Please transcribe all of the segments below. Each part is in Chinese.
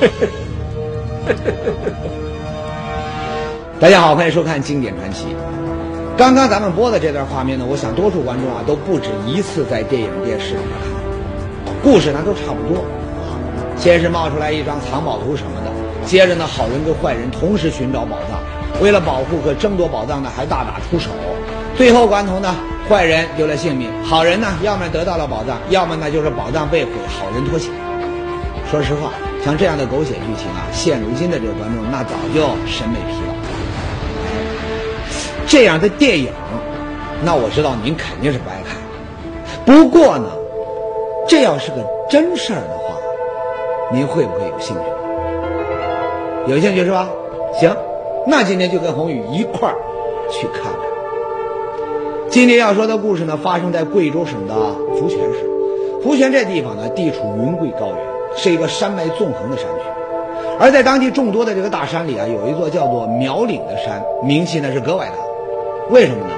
大家好，欢迎收看《经典传奇》。刚刚咱们播的这段画面呢，我想多数观众啊都不止一次在电影、电视里面看。故事呢都差不多，先是冒出来一张藏宝图什么的，接着呢好人跟坏人同时寻找宝藏，为了保护和争夺宝藏呢还大打出手。最后关头呢，坏人丢了性命，好人呢要么得到了宝藏，要么呢就是宝藏被毁，好人脱险。说实话，像这样的狗血剧情啊，现如今的这个观众那早就审美疲劳。这样的电影，那我知道您肯定是不爱看。不过呢，这要是个真事儿的话，您会不会有兴趣？有兴趣是吧？行，那今天就跟宏宇一块儿去看看。今天要说的故事呢，发生在贵州省的福泉市。福泉这地方呢，地处云贵高原，是一个山脉纵横的山区。而在当地众多的这个大山里啊，有一座叫做苗岭的山，名气呢是格外大。为什么呢？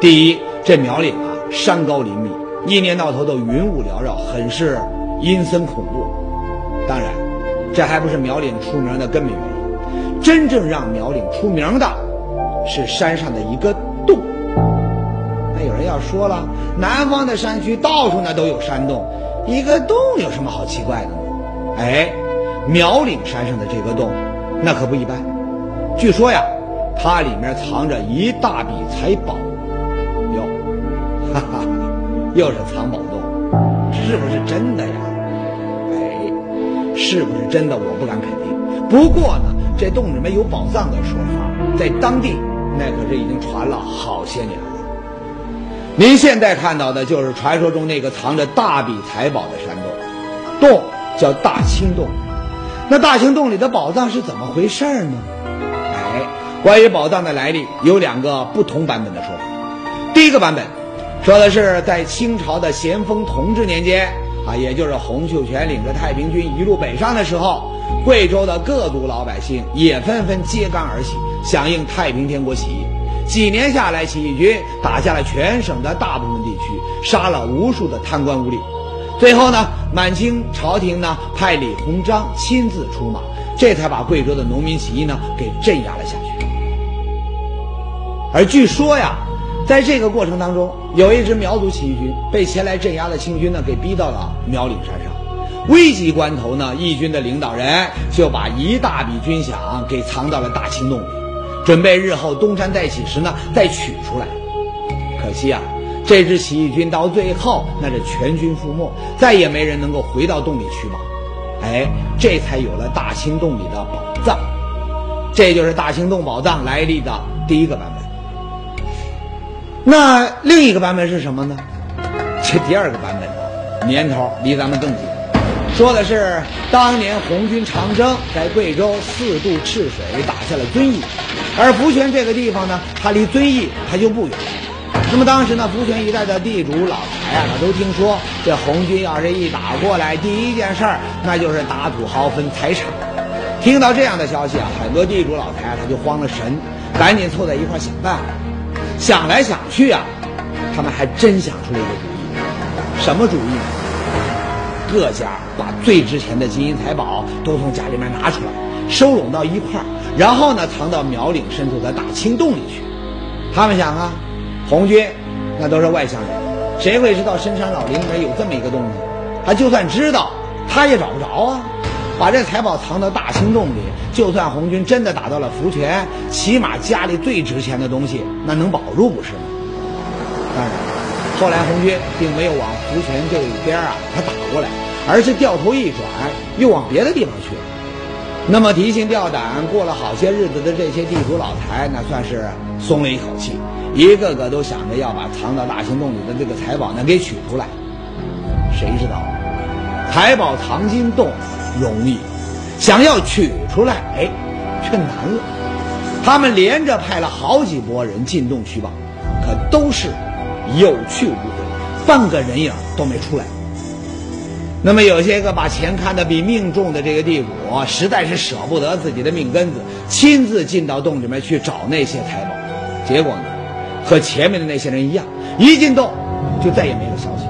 第一，这苗岭啊，山高林密，一年到头都云雾缭绕，很是阴森恐怖。当然，这还不是苗岭出名的根本原因。真正让苗岭出名的，是山上的一个洞。那有人要说了，南方的山区到处呢都有山洞，一个洞有什么好奇怪的呢？哎，苗岭山上的这个洞，那可不一般。据说呀。它里面藏着一大笔财宝，哟，哈哈，又是藏宝洞，是不是真的呀？哎，是不是真的？我不敢肯定。不过呢，这洞里面有宝藏的说法，在当地那可是已经传了好些年了。您现在看到的就是传说中那个藏着大笔财宝的山洞，洞叫大青洞。那大青洞里的宝藏是怎么回事呢？哎关于宝藏的来历，有两个不同版本的说法。第一个版本说的是在清朝的咸丰同治年间啊，也就是洪秀全领着太平军一路北上的时候，贵州的各族老百姓也纷纷揭竿而起，响应太平天国起义。几年下来，起义军打下了全省的大部分地区，杀了无数的贪官污吏。最后呢，满清朝廷呢派李鸿章亲自出马，这才把贵州的农民起义呢给镇压了下去。而据说呀，在这个过程当中，有一支苗族起义军被前来镇压的清军呢给逼到了苗岭山上。危急关头呢，义军的领导人就把一大笔军饷给藏到了大青洞里，准备日后东山再起时呢再取出来。可惜啊，这支起义军到最后那是全军覆没，再也没人能够回到洞里取宝。哎，这才有了大青洞里的宝藏。这就是大青洞宝藏来历的第一个版本。那另一个版本是什么呢？这第二个版本，年头离咱们更近，说的是当年红军长征在贵州四渡赤水打下了遵义，而福泉这个地方呢，它离遵义它就不远。那么当时呢，福泉一带的地主老财啊，他都听说这红军要是一打过来，第一件事儿那就是打土豪分财产。听到这样的消息啊，很多地主老财他就慌了神，赶紧凑在一块想办法。想来想去啊，他们还真想出了一个主意。什么主意呢？各家把最值钱的金银财宝都从家里面拿出来，收拢到一块儿，然后呢，藏到苗岭深处的大青洞里去。他们想啊，红军那都是外乡人，谁会知道深山老林里面有这么一个洞呢？他就算知道，他也找不着啊。把这财宝藏到大青洞里，就算红军真的打到了福泉，起码家里最值钱的东西那能保住不是吗？当然，后来红军并没有往福泉这边啊他打过来，而是掉头一转，又往别的地方去了。那么提心吊胆过了好些日子的这些地主老财，那算是松了一口气，一个个都想着要把藏到大青洞里的这个财宝呢给取出来。谁知道，财宝藏进洞。容易，想要取出来，哎，却难了。他们连着派了好几拨人进洞取宝，可都是有去无回，半个人影都没出来。那么有些个把钱看得比命重的这个地主，实在是舍不得自己的命根子，亲自进到洞里面去找那些财宝。结果呢，和前面的那些人一样，一进洞就再也没有消息。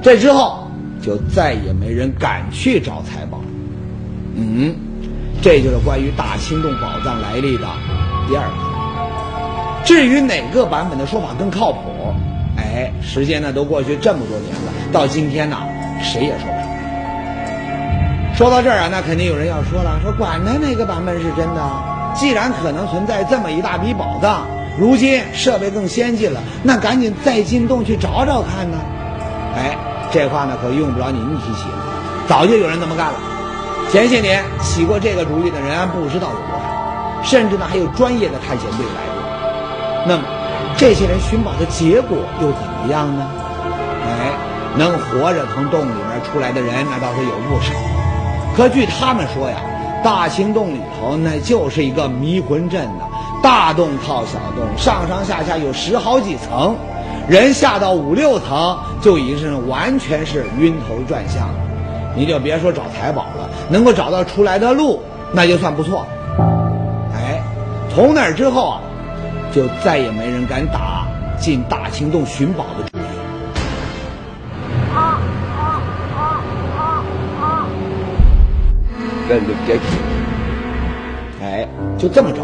这之后。就再也没人敢去找财宝。嗯，这就是关于大清洞宝藏来历的第二个。至于哪个版本的说法更靠谱，哎，时间呢都过去这么多年了，到今天呢谁也说不上。说到这儿啊，那肯定有人要说了，说管他哪个版本是真的，既然可能存在这么一大笔宝藏，如今设备更先进了，那赶紧再进洞去找找看呢。哎，这话呢可用不着您提起了，早就有人这么干了。前些年起过这个主意的人不知道有多少，甚至呢还有专业的探险队来过。那么，这些人寻宝的结果又怎么样呢？哎，能活着从洞里面出来的人那倒是有不少。可据他们说呀，大清洞里头那就是一个迷魂阵呢，大洞套小洞，上上下下有十好几层，人下到五六层就已经是完全是晕头转向。你就别说找财宝了，能够找到出来的路，那就算不错。哎，从那之后啊，就再也没人敢打进大清洞寻宝的主意。哎，就这么着，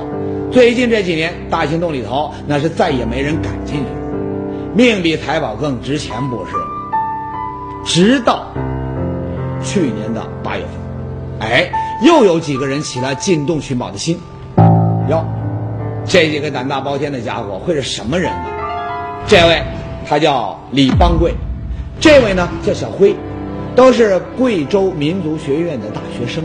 最近这几年，大清洞里头那是再也没人敢进去了，命比财宝更值钱，不是？直到。去年的八月份，哎，又有几个人起了进洞寻宝的心。哟，这几个胆大包天的家伙会是什么人呢？这位他叫李邦贵，这位呢叫小辉，都是贵州民族学院的大学生。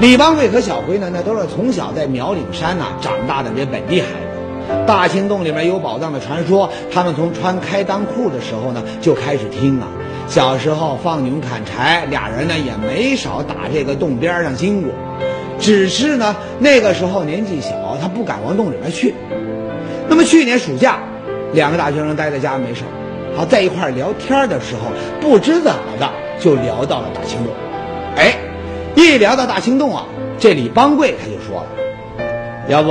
李邦贵和小辉呢，那都是从小在苗岭山呐长大的这本地孩子。大清洞里面有宝藏的传说，他们从穿开裆裤的时候呢就开始听啊。小时候放牛砍柴，俩人呢也没少打这个洞边上经过，只是呢那个时候年纪小，他不敢往洞里面去。那么去年暑假，两个大学生待在家没事儿好在一块儿聊天的时候，不知怎么的就聊到了大清洞。一聊到大清洞啊，这李邦贵他就说了：“要不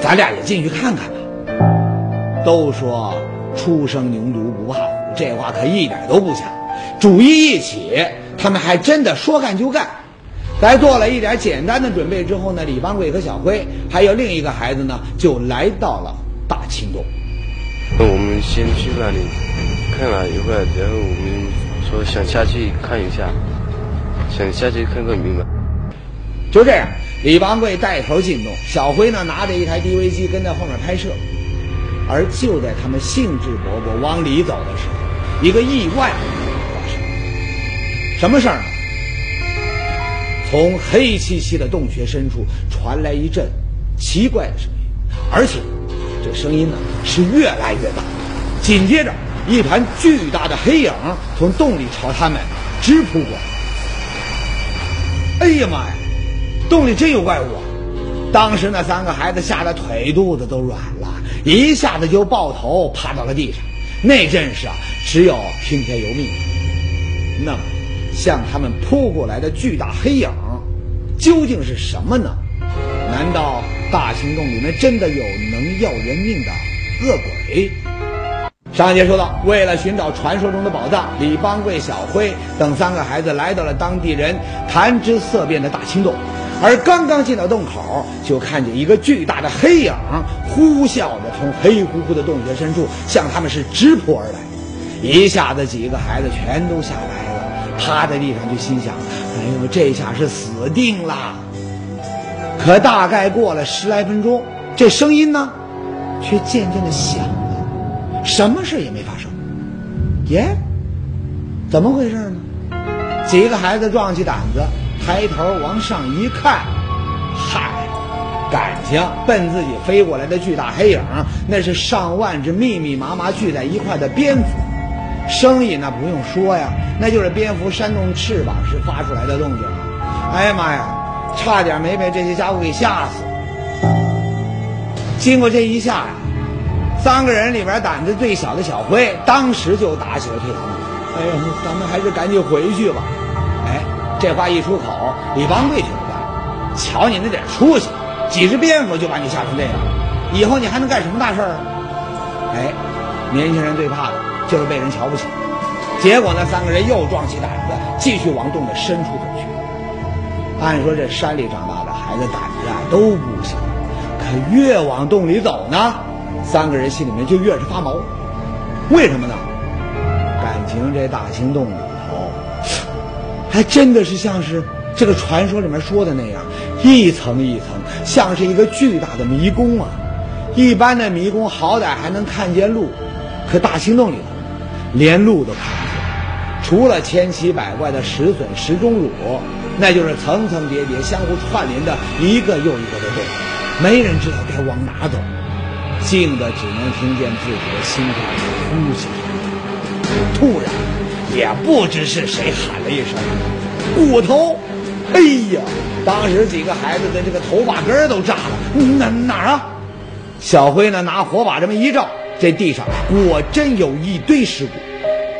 咱俩也进去看看吧？”都说初生牛犊不怕虎。这话可一点都不假，主意一起，他们还真的说干就干。在做了一点简单的准备之后呢，李邦贵和小辉还有另一个孩子呢，就来到了大清洞。那我们先去那里看了一会儿，然后我们说想下去看一下，想下去看个明白。就这样，李邦贵带头进洞，小辉呢拿着一台 DV 机跟在后面拍摄。而就在他们兴致勃勃往里走的时候，一个意外发生，什么事儿呢？从黑漆漆的洞穴深处传来一阵奇怪的声音，而且这声音呢是越来越大。紧接着，一团巨大的黑影从洞里朝他们直扑过来。哎呀妈呀！洞里真有怪物啊！当时那三个孩子吓得腿肚子都软了，一下子就抱头趴到了地上。那阵势啊，只有听天由命。那么，向他们扑过来的巨大黑影，究竟是什么呢？难道大清洞里面真的有能要人命的恶鬼？上节说到，为了寻找传说中的宝藏，李邦贵、小辉等三个孩子来到了当地人谈之色变的大清洞。而刚刚进到洞口，就看见一个巨大的黑影呼啸着从黑乎乎的洞穴深处向他们是直扑而来，一下子几个孩子全都吓呆了，趴在地上就心想：“哎呦，这下是死定了！”可大概过了十来分钟，这声音呢，却渐渐的响了，什么事也没发生。耶，怎么回事呢？几个孩子壮起胆子。抬头往上一看，嗨，感情奔自己飞过来的巨大黑影，那是上万只密密麻麻聚在一块的蝙蝠。声音那不用说呀，那就是蝙蝠扇动翅膀时发出来的动静！哎呀妈呀，差点没被这些家伙给吓死。经过这一下呀，三个人里边胆子最小的小辉，当时就打起了退堂鼓。哎呀，咱们还是赶紧回去吧。哎这话一出口，李邦贵就不干了。瞧你那点出息，几只蝙蝠就把你吓成这样，以后你还能干什么大事儿啊？哎，年轻人最怕的就是被人瞧不起。结果呢，三个人又壮起胆子，继续往洞的深处走去。按说这山里长大的孩子胆子啊都不小，可越往洞里走呢，三个人心里面就越是发毛。为什么呢？感情这大青洞里头，还真的是像是这个传说里面说的那样，一层一层，像是一个巨大的迷宫啊。一般的迷宫好歹还能看见路，可大青洞里头连路都看不见，除了千奇百怪的石笋、石钟乳，那就是层层叠叠、相互串联的一个又一个的洞，没人知道该往哪走，静的只能听见自己的心跳和呼吸。突然，也不知是谁喊了一声：“骨头！”哎呀，当时几个孩子的这个头发根都炸了。哪哪儿啊？小辉呢，拿火把这么一照，这地上果真有一堆尸骨，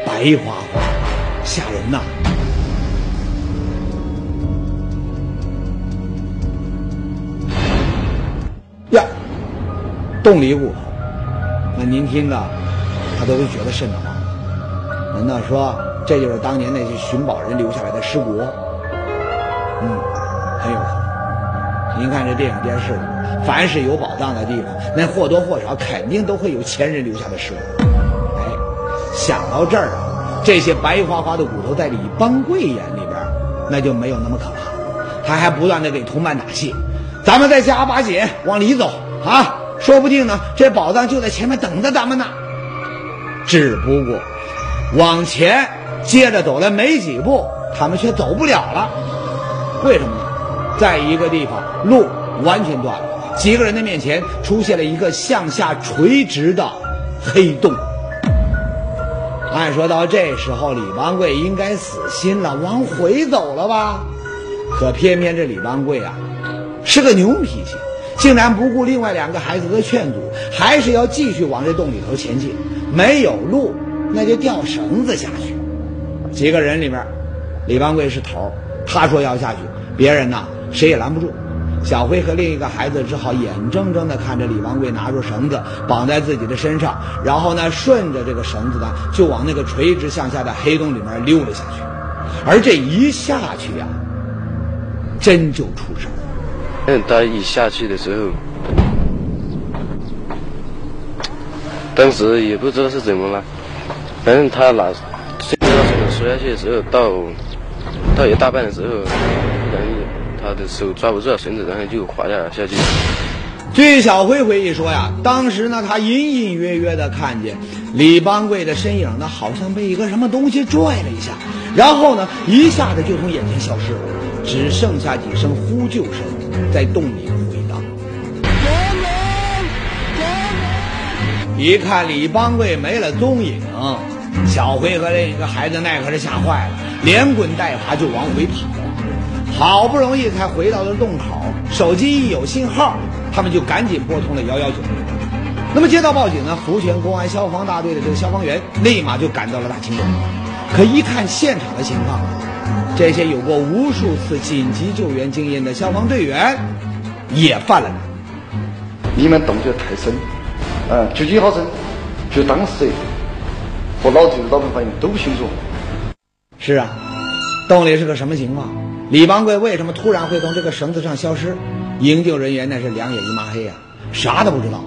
白花花，吓人呐！洞里骨头，那您听着，他都觉得瘆得慌。难道说这就是当年那些寻宝人留下来的尸骨？嗯，很有可能。您看这电影电视，凡是有宝藏的地方，那或多或少肯定都会有前人留下的尸骨。哎，想到这儿啊，这些白花花的骨头在李邦贵眼里边，那就没有那么可怕。他还不断的给同伴打气：“咱们再加把劲，往里走啊！说不定呢，这宝藏就在前面等着咱们呢。”只不过，往前接着走了没几步，他们却走不了了。为什么呢？在一个地方，路完全断了，几个人的面前出现了一个向下垂直的黑洞。按说到这时候，李邦贵应该死心了，往回走了吧？可偏偏这李邦贵啊，是个牛脾气，竟然不顾另外两个孩子的劝阻，还是要继续往这洞里头前进。没有路，那就吊绳子下去。几个人里面，李邦贵是头，他说要下去，别人呢谁也拦不住。小辉和另一个孩子只好眼睁睁地看着李邦贵拿住绳子绑在自己的身上，然后呢顺着这个绳子呢就往那个垂直向下的黑洞里面溜了下去。而这一下去呀、真就出事儿了。嗯，他一下去的时候，当时也不知道是怎么了，反正他拿顺着绳子摔下去的时候，到到一大半的时候，他的手抓不住绳子，然后就滑下来下去。据小辉回忆说呀，当时呢，他隐隐约约的看见李邦贵的身影呢，好像被一个什么东西拽了一下，然后呢，一下子就从眼前消失了，只剩下几声呼救声在洞里回荡。一看李邦贵没了踪影，小辉和另一个孩子那可是吓坏了，连滚带爬就往回跑。好不容易才回到了洞口，手机一有信号，他们就赶紧拨通了幺幺九。那么接到报警呢，福泉公安消防大队的这个消防员立马就赶到了大清洞。可一看现场的情况，这些有过无数次紧急救援经验的消防队员也犯了难。你们洞穴太深，嗯，究竟好深？就当事人和老队的老板反应都不清楚。是啊，洞里是个什么情况？李邦贵为什么突然会从这个绳子上消失？营救人员那是两眼一抹黑呀、啥都不知道。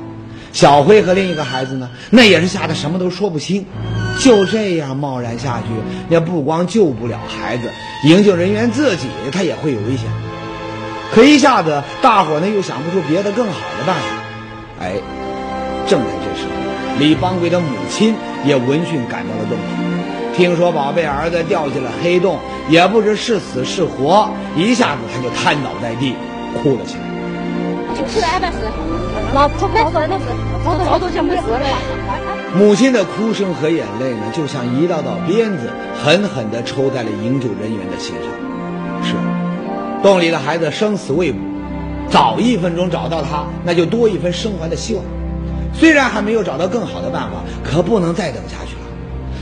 小辉和另一个孩子呢，那也是吓得什么都说不清。就这样贸然下去，那不光救不了孩子，营救人员自己他也会有危险。可一下子，大伙儿呢又想不出别的更好的办法。哎，正在这时候，李邦贵的母亲也闻讯赶到了洞里。听说宝贝儿子掉进了黑洞，也不知是死是活，一下子他就瘫倒在地，哭了起来。就是俺的事，老婆没事没事，早都早都就没事了。母亲的哭声和眼泪呢，就像一道道鞭子，狠狠地抽在了营救人员的心上。是，洞里的孩子生死未卜，早一分钟找到他，那就多一分生还的希望。虽然还没有找到更好的办法，可不能再等下去了。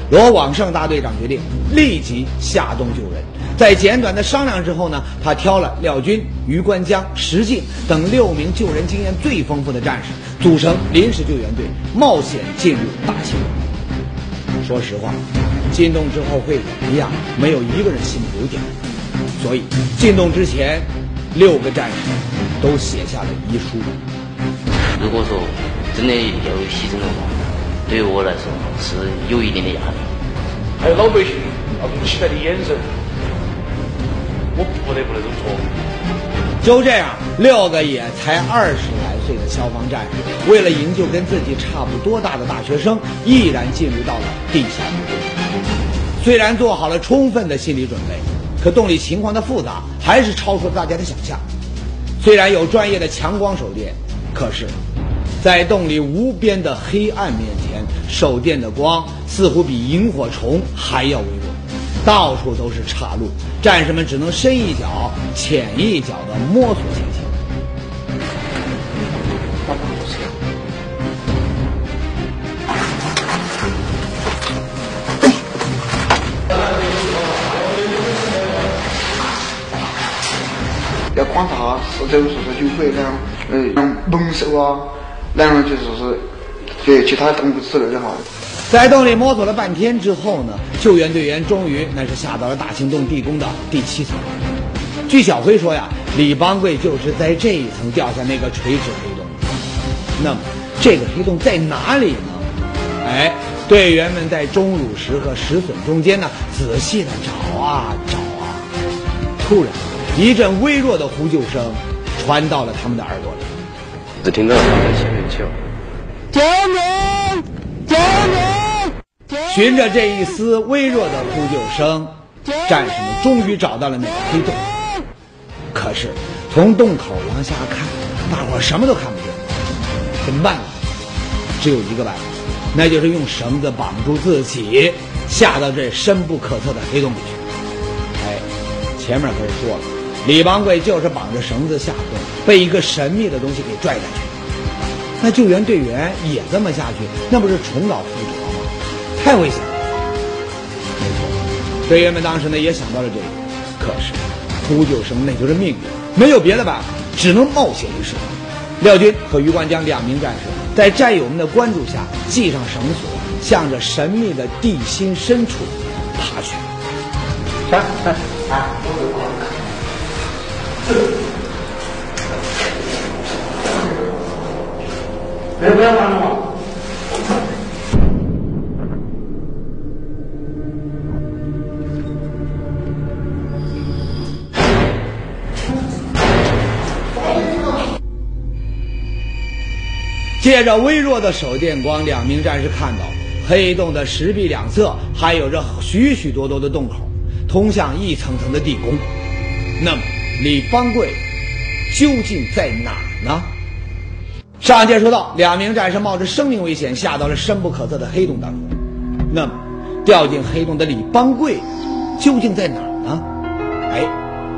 罗广胜大队长决定立即下洞救人。在简短的商量之后呢，他挑了廖军、余关江、石进等六名救人经验最丰富的战士，组成临时救援队，冒险进入大兴。说实话，进洞之后会怎么样，没有一个人心里有底。所以进洞之前，六个战士都写下了遗书。如果说真的要牺牲的话，对于我来说是有一定的压力。还有老百姓那种期待的眼神，我不得不那种做。就这样，六个也才二十来岁的消防战士，为了营救跟自己差不多大的大学生，毅然进入到了地下洞。虽然做好了充分的心理准备，可洞里情况的复杂还是超出了大家的想象。虽然有专业的强光手电，可是，在洞里无边的黑暗面前，手电的光似乎比萤火虫还要微弱，到处都是岔路，战士们只能深一脚浅一脚地摸索前行。要观察四周是不是有鬼，然后呃，猛兽啊，然后就说是对其他动物之类的哈。在洞里摸索了半天之后呢，救援队员终于那是下到了大清洞地宫的第七层。据小辉说呀，李邦贵就是在这一层掉下那个垂直黑洞。那么这个黑洞在哪里呢？哎，队员们在钟乳石和石笋中间呢，仔细的找啊找啊。突然，一阵微弱的呼救声传到了他们的耳朵里。只听到他在下面叫。救命！救命！循着这一丝微弱的呼救声，战士们终于找到了那个黑洞。可是，从洞口往下看，大伙什么都看不见。怎么办呢？只有一个办法，那就是用绳子绑住自己，下到这深不可测的黑洞里去。哎，前面可是说了，李邦贵就是绑着绳子下洞，被一个神秘的东西给拽下去。那救援队员也这么下去，那不是重蹈覆辙吗？太危险了。没错，队员们当时呢也想到了这个，可是呼救声那就是命令，没有别的办法，只能冒险一试。廖军和余冠江两名战士在战友们的关注下系上绳索，向着神秘的地心深处爬去。三三啊，别不要玩了嘛！借着微弱的手电光，两名战士看到黑洞的石壁两侧还有着许许多多的洞口，通向一层层的地宫。那么，李方贵究竟在哪呢？上一节说到，两名战士冒着生命危险下到了深不可测的黑洞当中。那么，掉进黑洞的李邦贵究竟在哪呢？哎，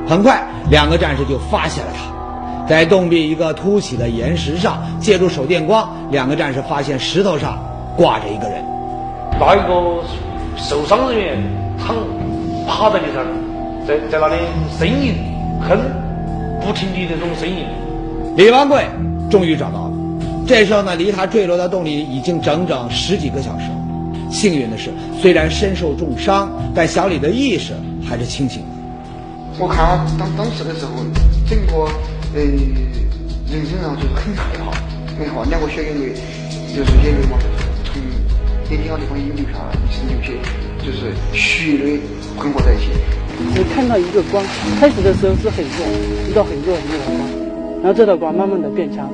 很快，两个战士就发现了他。在洞壁一个凸起的岩石上，借助手电光，两个战士发现石头上挂着一个人。那一个受伤人员躺趴在地上，在在那里呻吟、哼，不停的这种声音。李万贵终于找到了。这时候呢，离他坠落到洞里已经整整十几个小时了。幸运的是，虽然身受重伤，但小李的意识还是清醒的。我看他当当时的时候，整个呃人身上就是很害怕，很害怕，两个血眼泪就是眼泪嘛，从眼睛那地方已经流下来，是流些就是血泪混合在一起。只看到一个光，开始的时候是很弱，一道很弱很弱的光，然后这道光慢慢的变强，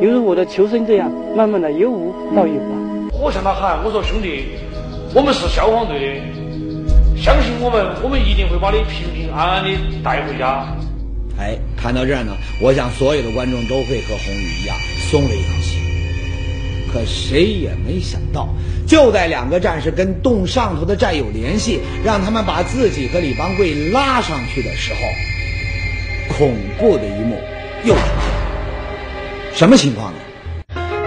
犹如我的求生这样，慢慢的由无到有啊。我向他喊，我说兄弟，我们是消防队的，相信我们，我们一定会把你平平安安的带回家。哎，看到这儿呢，我想所有的观众都会和红宇一样松了一口气。可谁也没想到，就在两个战士跟洞上头的战友联系，让他们把自己和李邦贵拉上去的时候，恐怖的一幕又出现了。什么情况呢？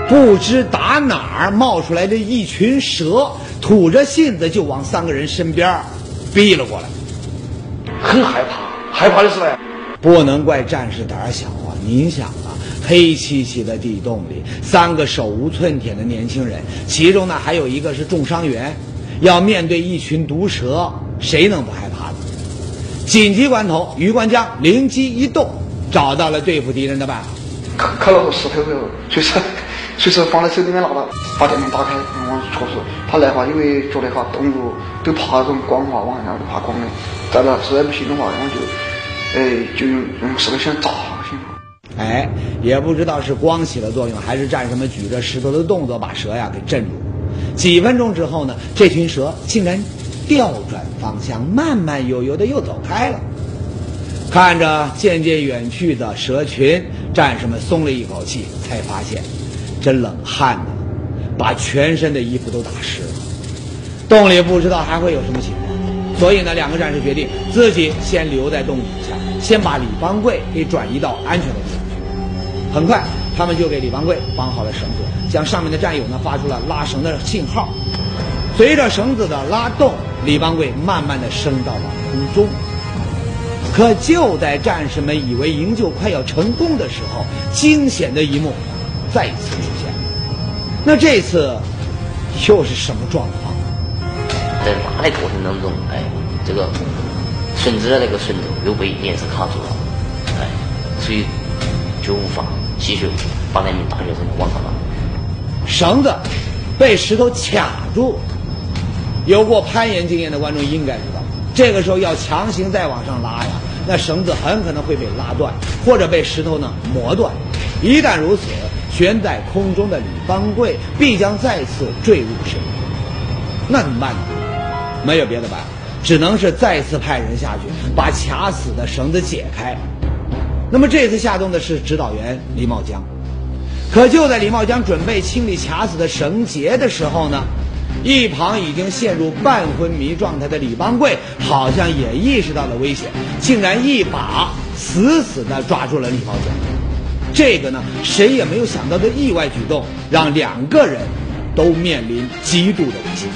不知打哪儿冒出来的一群蛇，吐着信子就往三个人身边逼了过来。很害怕，害怕的是呢，不能怪战士胆小啊！您想啊，黑漆漆的地洞里，三个手无寸铁的年轻人，其中呢还有一个是重伤员，要面对一群毒蛇，谁能不害怕呢？紧急关头，余关江灵机一动，找到了对付敌人的办法。看看了个石头后，随时随时放在手里面拿到，把电门打开，往戳死。他来话，因为觉得哈动物都怕那种光滑，往下都怕光的。再了，实在不行的话，然后就，哎，就用用石头先砸。哎，也不知道是光起了作用，还是战士们举着石头的动作把蛇呀给镇住。几分钟之后呢，这群蛇竟然调转方向，慢慢悠悠的又走开了。看着渐渐远去的蛇群，战士们松了一口气，才发现，这冷汗呐，把全身的衣服都打湿了。洞里不知道还会有什么情况，所以呢，两个战士决定自己先留在洞底下，先把李方贵给转移到安全的地方。很快，他们就给李方贵绑好了绳子，向上面的战友呢发出了拉绳的信号。随着绳子的拉动，李方贵慢慢的升到了空中。可就在战士们以为营救快要成功的时候，惊险的一幕再次出现。那这次又是什么状况？在拉的过程当中，哎，这个绳子的那个绳头又被岩石卡住了，哎，所以都无法继续把那名大学生往上。绳子被石头卡住，有过攀岩经验的观众应该知道，这个时候要强行再往上拉呀，那绳子很可能会被拉断，或者被石头呢磨断。一旦如此，悬在空中的李方贵必将再次坠入深渊。那怎么办呢？没有别的办法，只能是再次派人下去把卡死的绳子解开。那么这次下洞的是指导员李茂江。可就在李茂江准备清理卡死的绳结的时候呢，一旁已经陷入半昏迷状态的李邦贵好像也意识到了危险，竟然一把死死地抓住了李茂江。这个呢，谁也没有想到的意外举动，让两个人都面临极度的危险。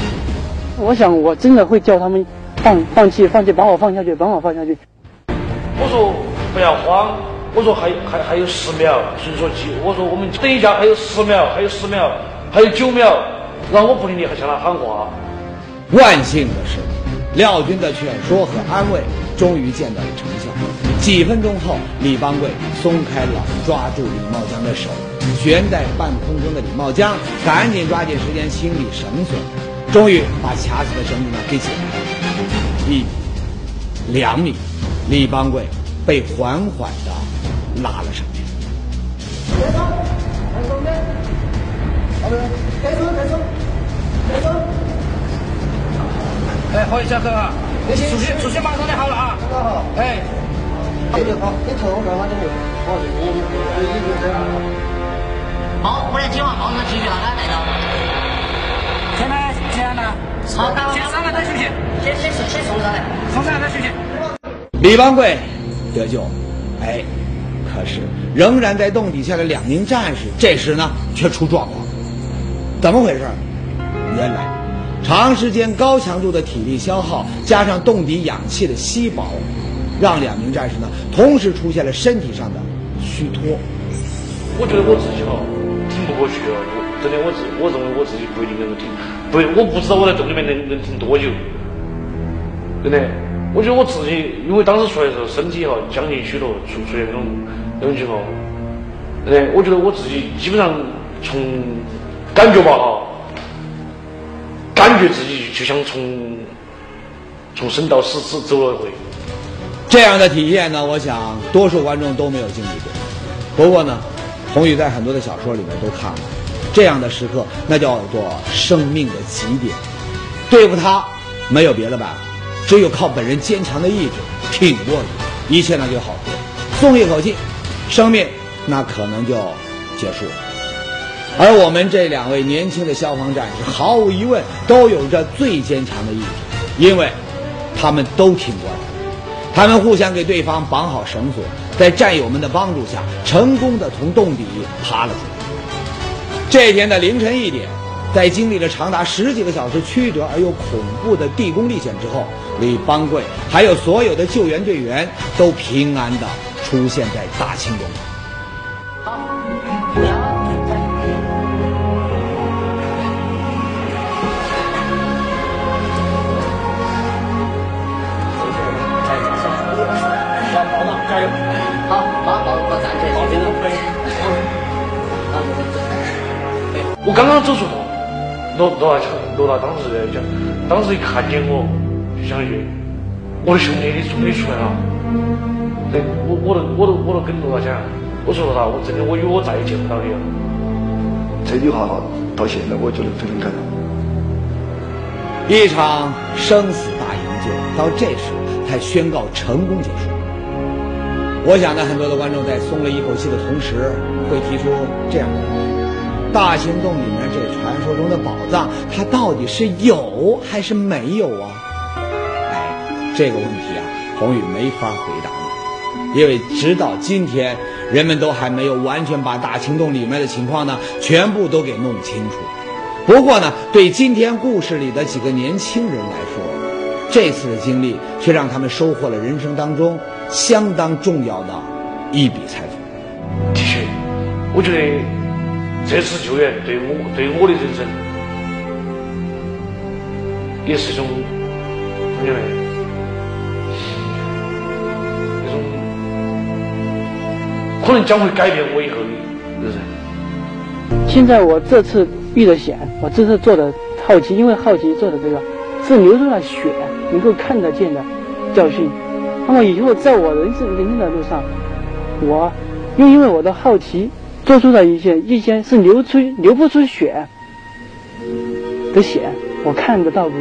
我想我真的会叫他们放放弃，放弃，把我放下去，把我放下去。我说不要慌，我说还还还有十秒，所以说急，我说我们等一下，还有十秒，还有十秒，还有九秒，然后我不停地向他喊话。万幸的是，廖军的劝说和安慰终于见到了成效。几分钟后，李邦贵松开了抓住李茂江的手，悬在半空中的李茂江赶紧抓紧时间清理绳索，终于把卡死的绳子呢给解开了。一米、两米，李邦贵被缓缓的拉了上去。哎，好，下课啊！数学数学马上就好了啊！哎，好就好，你从干嘛就好。好，我来接完包子继续把他带到。现在钱呢？好，先上来再休息，先先先送上来。送上来再休息。李邦贵得救，哎，可是仍然在洞底下的两名战士，这时呢却出状况，怎么回事？原来，长时间高强度的体力消耗，加上洞底氧气的稀薄，让两名战士呢同时出现了身体上的虚脱。我觉得我自己哈挺不过去了，我真的我自我认为我自己不一定能够挺，不，我不知道我在洞里面能能挺多久，真的。我觉得我自己，因为当时出来的时候身体哈将近虚脱，出出现那种那种情况，真的，我觉得我自己基本上从感觉吧哈，感觉自己就像从从生到死走走了一回。这样的体验呢，我想多数观众都没有经历过。不过呢，宏宇在很多的小说里面都看过，这样的时刻那叫做生命的极点，对付他没有别的办法，只有靠本人坚强的意志挺过去，一切那就好多，松一口气，生命那可能就结束了。而我们这两位年轻的消防战士，毫无疑问都有着最坚强的意志，因为他们都挺过来了。他们互相给对方绑好绳索，在战友们的帮助下，成功的从洞底爬了出来。这天的凌晨一点，在经历了长达十几个小时曲折而又恐怖的地宫历险之后，李邦贵还有所有的救援队员都平安的出现在大清宫。我刚刚走错。罗罗大强罗大当时在讲，当时一看见我，就想去，我的兄弟你终于出来了。对，我我都我都我都跟罗大讲，我说罗大，我真的我以为我再也见不到你了。这句话，到现在我觉得非常感动。一场生死大营救到这时才宣告成功结束。我想呢，很多的观众在松了一口气的同时，会提出这样的问题：大行动里面这传说中的宝藏，它到底是有还是没有啊？哎，这个问题啊，宏宇没法回答你，因为直到今天，人们都还没有完全把大青洞里面的情况呢，全部都给弄清楚。不过呢，对今天故事里的几个年轻人来说，这次的经历却让他们收获了人生当中相当重要的一笔财富。其实，我觉得这次救援对我对我的人生也是一种怎么样一种可能将会改变我以后的人生。现在我这次遇的险，我这次做的好奇，因为好奇做的这个是流出了血，能够看得见的教训。那么以后在我人生人生的路上，我又因为我的好奇做出的一些一些是流出流不出血的血，我看得到不，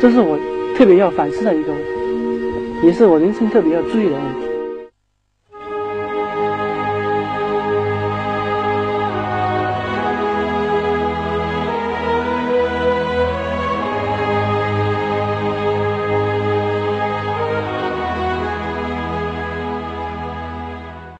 这是我特别要反思的一个问题，也是我人生特别要注意的问题。